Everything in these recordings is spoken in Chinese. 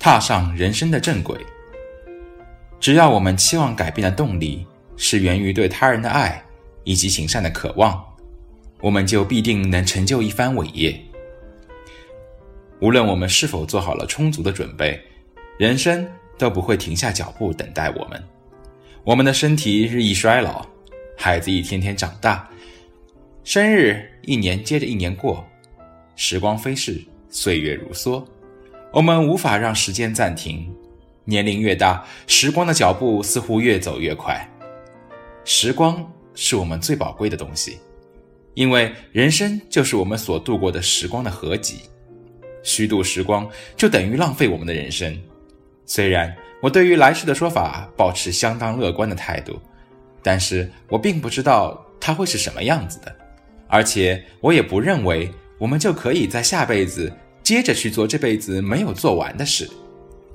踏上人生的正轨。只要我们期望改变的动力是源于对他人的爱以及行善的渴望，我们就必定能成就一番伟业。无论我们是否做好了充足的准备，人生都不会停下脚步等待我们。我们的身体日益衰老，孩子一天天长大，生日一年接着一年过，时光飞逝，岁月如梭，我们无法让时间暂停。年龄越大，时光的脚步似乎越走越快。时光是我们最宝贵的东西，因为人生就是我们所度过的时光的合集。虚度时光，就等于浪费我们的人生。虽然我对于来世的说法保持相当乐观的态度，但是我并不知道它会是什么样子的，而且我也不认为我们就可以在下辈子接着去做这辈子没有做完的事。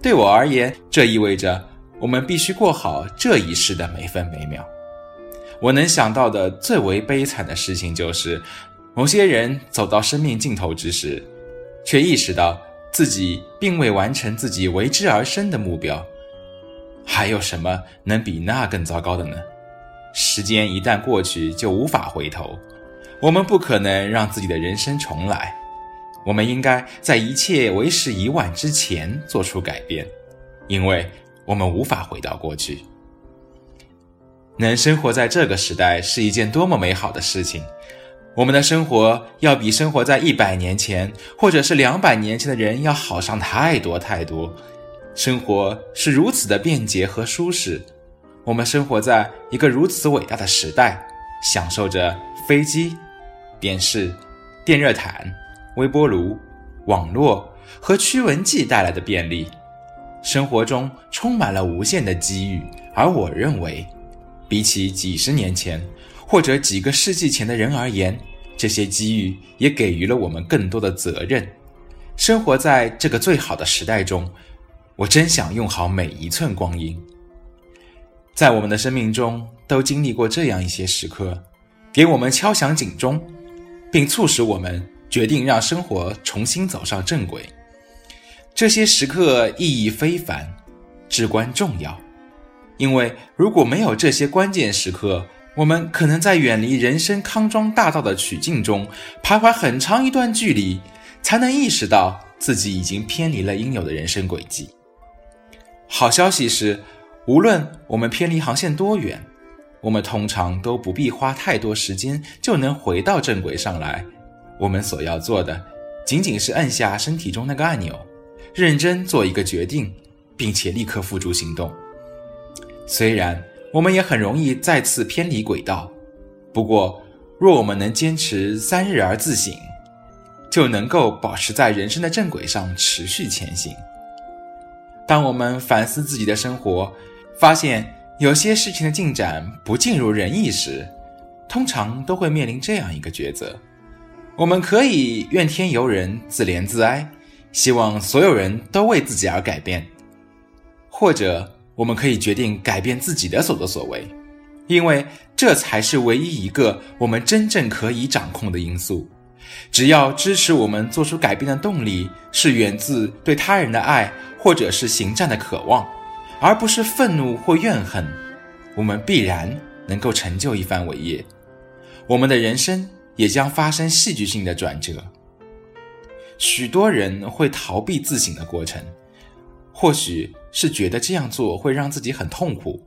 对我而言，这意味着我们必须过好这一世的每分每秒。我能想到的最为悲惨的事情，就是某些人走到生命尽头之时，却意识到自己并未完成自己为之而生的目标，还有什么能比那更糟糕的呢？时间一旦过去，就无法回头。我们不可能让自己的人生重来，我们应该在一切为时已晚之前做出改变，因为我们无法回到过去。能生活在这个时代是一件多么美好的事情。我们的生活要比生活在一百年前或者是两百年前的人要好上太多太多。生活是如此的便捷和舒适，我们生活在一个如此伟大的时代，享受着飞机、电视、电热毯、微波炉、网络和驱蚊剂带来的便利，生活中充满了无限的机遇。而我认为，比起几十年前，或者几个世纪前的人而言，这些机遇也给予了我们更多的责任。生活在这个最好的时代中，我真想用好每一寸光阴。在我们的生命中，都经历过这样一些时刻，给我们敲响警钟，并促使我们决定让生活重新走上正轨。这些时刻意义非凡，至关重要，因为如果没有这些关键时刻，我们可能在远离人生康庄大道的曲径中徘徊很长一段距离，才能意识到自己已经偏离了应有的人生轨迹。好消息是，无论我们偏离航线多远，我们通常都不必花太多时间就能回到正轨上来。我们所要做的，仅仅是按下身体中那个按钮，认真做一个决定，并且立刻付诸行动。虽然。我们也很容易再次偏离轨道，不过，若我们能坚持三日而自省，就能够保持在人生的正轨上持续前行。当我们反思自己的生活，发现有些事情的进展不尽如人意时，通常都会面临这样一个抉择：我们可以怨天尤人、自怜自哀，希望所有人都为自己而改变，或者，我们可以决定改变自己的所作所为，因为这才是唯一一个我们真正可以掌控的因素。只要支持我们做出改变的动力是源自对他人的爱，或者是行善的渴望，而不是愤怒或怨恨，我们必然能够成就一番伟业。我们的人生也将发生戏剧性的转折。许多人会逃避自省的过程。或许是觉得这样做会让自己很痛苦，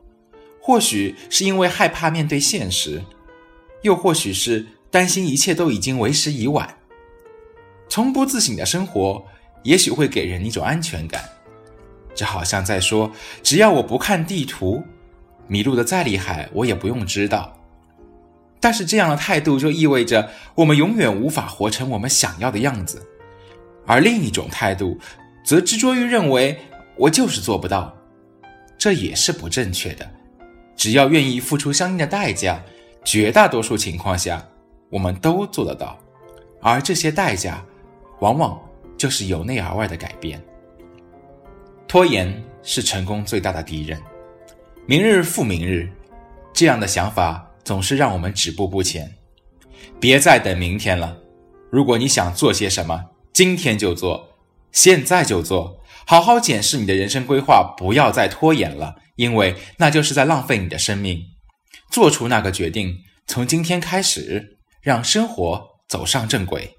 或许是因为害怕面对现实，又或许是担心一切都已经为时已晚。从不自省的生活，也许会给人一种安全感，这好像在说：只要我不看地图，迷路的再厉害，我也不用知道。但是这样的态度就意味着我们永远无法活成我们想要的样子，而另一种态度，则执着于认为。我就是做不到，这也是不正确的。只要愿意付出相应的代价，绝大多数情况下，我们都做得到。而这些代价，往往就是由内而外的改变。拖延是成功最大的敌人。明日复明日，这样的想法总是让我们止步不前。别再等明天了。如果你想做些什么，今天就做，现在就做。好好检视你的人生规划，不要再拖延了，因为那就是在浪费你的生命。做出那个决定，从今天开始，让生活走上正轨。